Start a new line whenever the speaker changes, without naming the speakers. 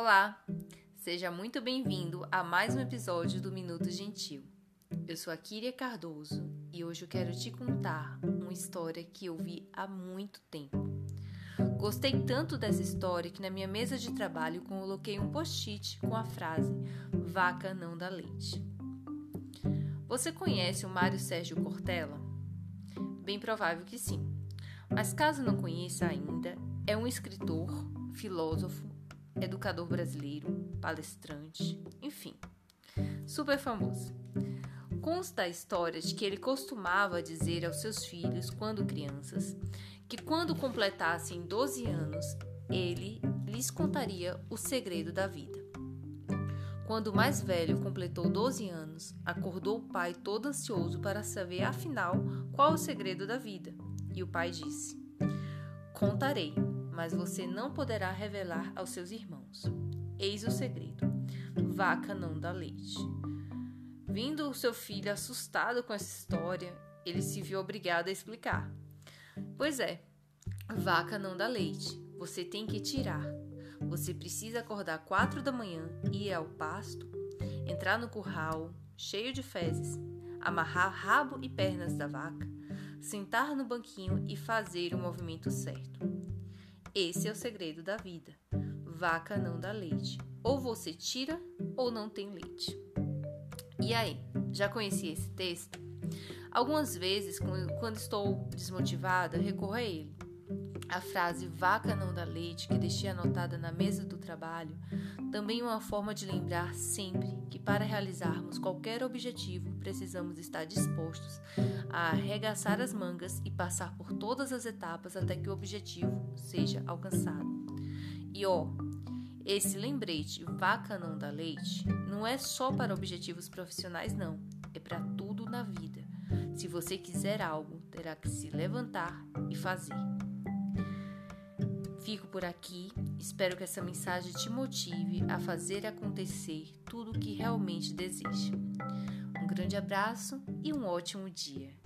Olá, seja muito bem-vindo a mais um episódio do Minuto Gentil. Eu sou a Kíria Cardoso e hoje eu quero te contar uma história que eu vi há muito tempo. Gostei tanto dessa história que na minha mesa de trabalho coloquei um post-it com a frase Vaca não dá leite. Você conhece o Mário Sérgio Cortella? Bem provável que sim. Mas caso não conheça ainda, é um escritor, filósofo, educador brasileiro, palestrante, enfim, super famoso. Consta a história de que ele costumava dizer aos seus filhos, quando crianças, que quando completassem 12 anos, ele lhes contaria o segredo da vida. Quando o mais velho completou 12 anos, acordou o pai todo ansioso para saber afinal qual o segredo da vida. E o pai disse: Contarei, mas você não poderá revelar aos seus irmãos. Eis o segredo: vaca não dá leite. Vindo o seu filho assustado com essa história, ele se viu obrigado a explicar. Pois é, vaca não dá leite, você tem que tirar. Você precisa acordar quatro da manhã, ir ao pasto, entrar no curral cheio de fezes, amarrar rabo e pernas da vaca, sentar no banquinho e fazer o movimento certo. Esse é o segredo da vida. Vaca não dá leite. Ou você tira ou não tem leite. E aí, já conhecia esse texto? Algumas vezes, quando estou desmotivada, recorro a ele. A frase vaca não dá leite, que deixei anotada na mesa do trabalho, também é uma forma de lembrar sempre que para realizarmos qualquer objetivo precisamos estar dispostos a arregaçar as mangas e passar por todas as etapas até que o objetivo seja alcançado. E ó, esse lembrete vaca não dá leite não é só para objetivos profissionais, não, é para tudo na vida. Se você quiser algo, terá que se levantar e fazer. Fico por aqui, espero que essa mensagem te motive a fazer acontecer tudo o que realmente deseja. Um grande abraço e um ótimo dia.